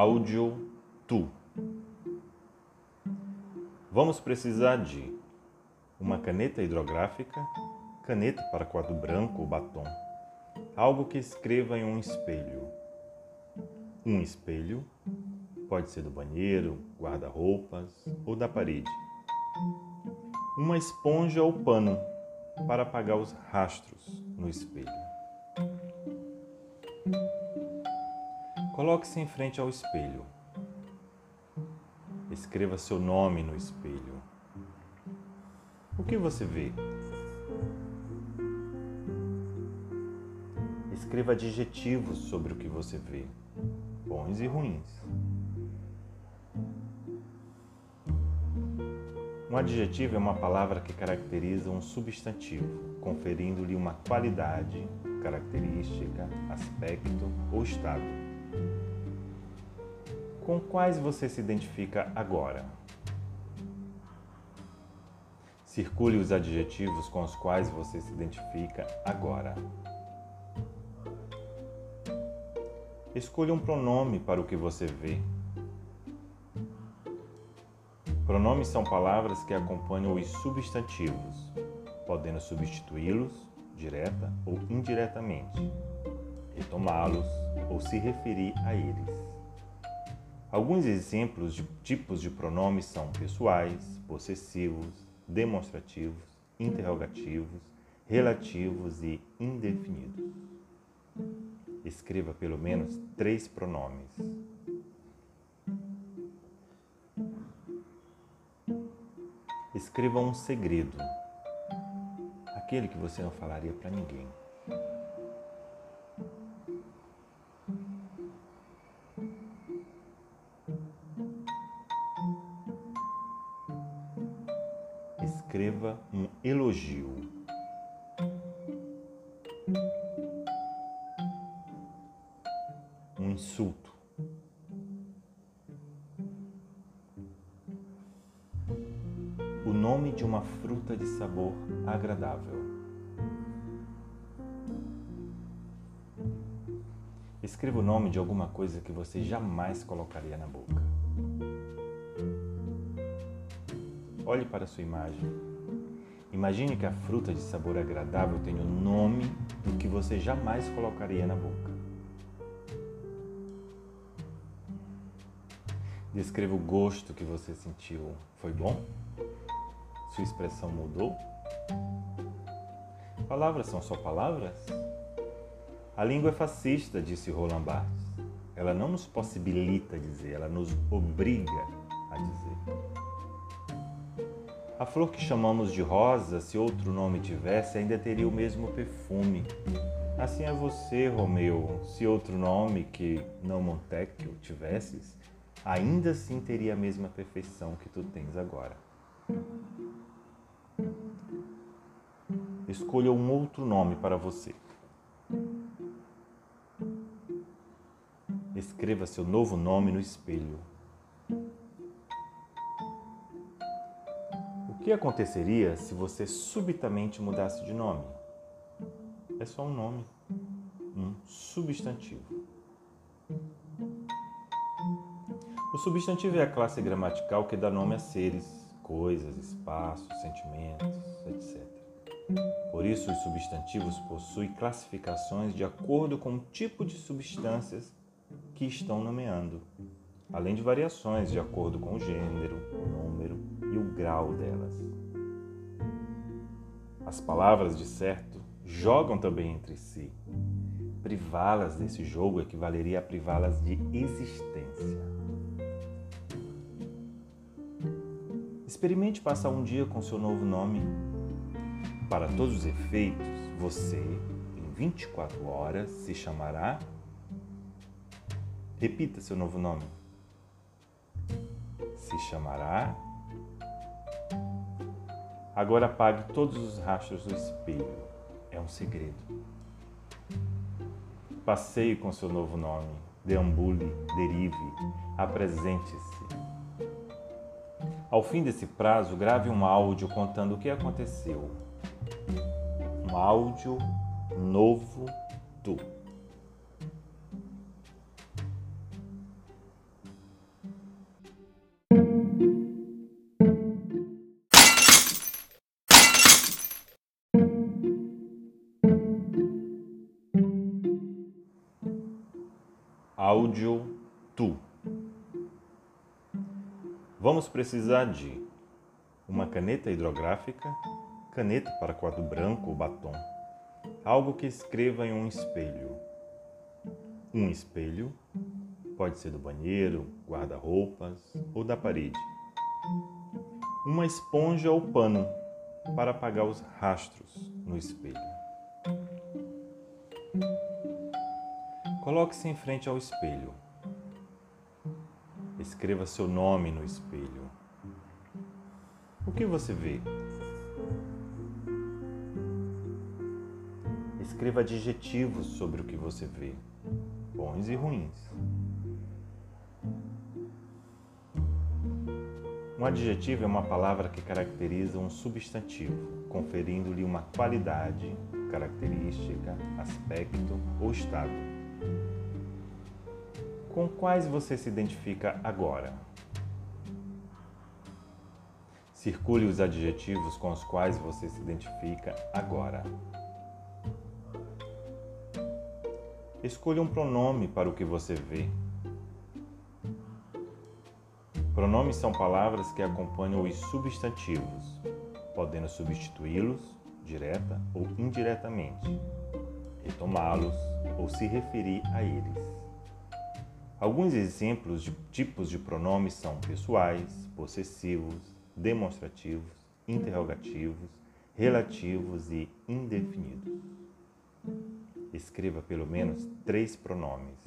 áudio tu. Vamos precisar de uma caneta hidrográfica, caneta para quadro branco ou batom, algo que escreva em um espelho. Um espelho pode ser do banheiro, guarda-roupas ou da parede. Uma esponja ou pano para apagar os rastros no espelho. Coloque-se em frente ao espelho. Escreva seu nome no espelho. O que você vê? Escreva adjetivos sobre o que você vê, bons e ruins. Um adjetivo é uma palavra que caracteriza um substantivo, conferindo-lhe uma qualidade, característica, aspecto ou estado. Com quais você se identifica agora? Circule os adjetivos com os quais você se identifica agora. Escolha um pronome para o que você vê. Pronomes são palavras que acompanham os substantivos, podendo substituí-los direta ou indiretamente, retomá-los ou se referir a eles. Alguns exemplos de tipos de pronomes são pessoais, possessivos, demonstrativos, interrogativos, relativos e indefinidos. Escreva pelo menos três pronomes. Escreva um segredo, aquele que você não falaria para ninguém. Elogio. Um insulto. o nome de uma fruta de sabor agradável. Escreva o nome de alguma coisa que você jamais colocaria na boca. Olhe para a sua imagem. Imagine que a fruta de sabor agradável tem o nome do que você jamais colocaria na boca. Descreva o gosto que você sentiu. Foi bom? Sua expressão mudou? Palavras são só palavras? A língua é fascista, disse Roland Barthes. Ela não nos possibilita dizer, ela nos obriga a dizer. A flor que chamamos de rosa, se outro nome tivesse, ainda teria o mesmo perfume. Assim é você, Romeu, se outro nome que não Montecchio tivesses, ainda assim teria a mesma perfeição que tu tens agora. Escolha um outro nome para você. Escreva seu novo nome no espelho. Que aconteceria se você subitamente mudasse de nome? É só um nome, um substantivo. O substantivo é a classe gramatical que dá nome a seres, coisas, espaços, sentimentos, etc. Por isso, os substantivos possuem classificações de acordo com o tipo de substâncias que estão nomeando, além de variações de acordo com o gênero, o número e o grau delas. As palavras, de certo, jogam também entre si. Privá-las desse jogo equivaleria a privá-las de existência. Experimente passar um dia com seu novo nome para todos os efeitos, você, em 24 horas, se chamará. Repita seu novo nome. Se chamará. Agora apague todos os rastros do espelho. É um segredo. Passeie com seu novo nome. Deambule, derive, apresente-se. Ao fim desse prazo, grave um áudio contando o que aconteceu um áudio novo tu. Áudio tu. Vamos precisar de uma caneta hidrográfica, caneta para quadro branco ou batom, algo que escreva em um espelho. Um espelho pode ser do banheiro, guarda-roupas ou da parede. Uma esponja ou pano para apagar os rastros no espelho. Coloque-se em frente ao espelho. Escreva seu nome no espelho. O que você vê? Escreva adjetivos sobre o que você vê, bons e ruins. Um adjetivo é uma palavra que caracteriza um substantivo, conferindo-lhe uma qualidade, característica, aspecto ou estado. Com quais você se identifica agora? Circule os adjetivos com os quais você se identifica agora. Escolha um pronome para o que você vê. Pronomes são palavras que acompanham os substantivos, podendo substituí-los direta ou indiretamente, retomá-los ou se referir a eles. Alguns exemplos de tipos de pronomes são pessoais, possessivos, demonstrativos, interrogativos, relativos e indefinidos. Escreva pelo menos três pronomes.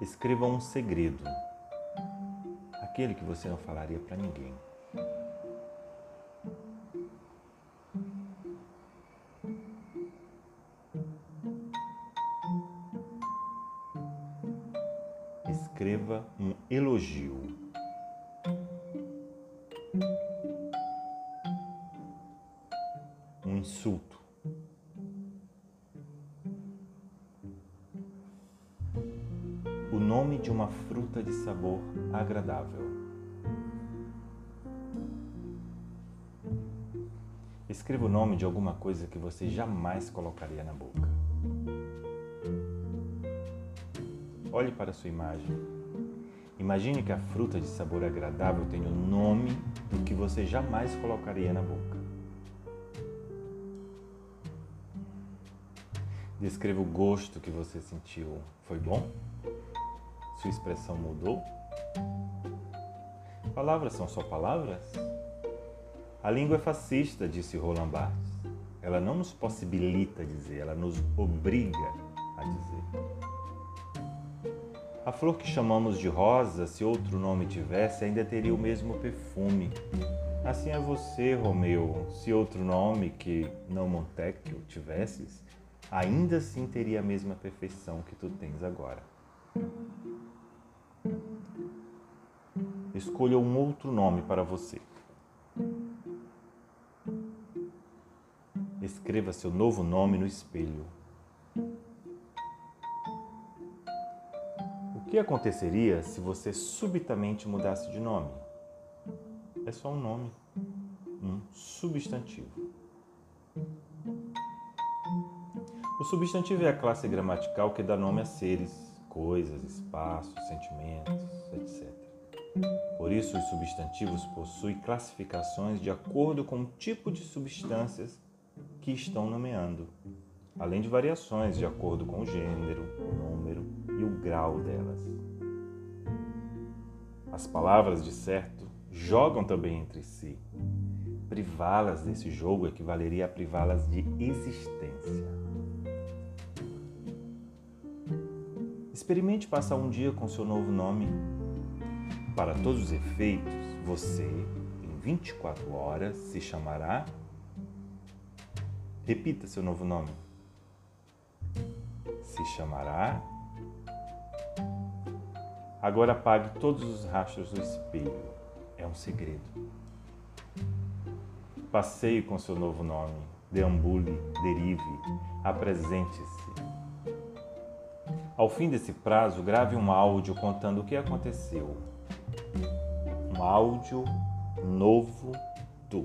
Escreva um segredo, aquele que você não falaria para ninguém. Elogio. Um insulto. o nome de uma fruta de sabor agradável. Escreva o nome de alguma coisa que você jamais colocaria na boca. Olhe para a sua imagem. Imagine que a fruta de sabor agradável tem o nome do que você jamais colocaria na boca. Descreva o gosto que você sentiu. Foi bom? Sua expressão mudou? Palavras são só palavras? A língua é fascista, disse Roland Barthes. Ela não nos possibilita dizer, ela nos obriga a dizer. A flor que chamamos de rosa, se outro nome tivesse, ainda teria o mesmo perfume. Assim é você, Romeu, se outro nome que não Montecchio tivesses, ainda assim teria a mesma perfeição que tu tens agora. Escolha um outro nome para você. Escreva seu novo nome no espelho. Que aconteceria se você subitamente mudasse de nome? É só um nome, um substantivo. O substantivo é a classe gramatical que dá nome a seres, coisas, espaços, sentimentos, etc. Por isso, os substantivos possuem classificações de acordo com o tipo de substâncias que estão nomeando, além de variações de acordo com o gênero, o número e o grau delas. As palavras, de certo, jogam também entre si. Privá-las desse jogo equivaleria a privá-las de existência. Experimente passar um dia com seu novo nome para todos os efeitos, você, em 24 horas, se chamará. Repita seu novo nome. Se chamará. Agora apague todos os rastros do espelho. É um segredo. Passeie com seu novo nome. Deambule, derive, apresente-se. Ao fim desse prazo, grave um áudio contando o que aconteceu um áudio novo do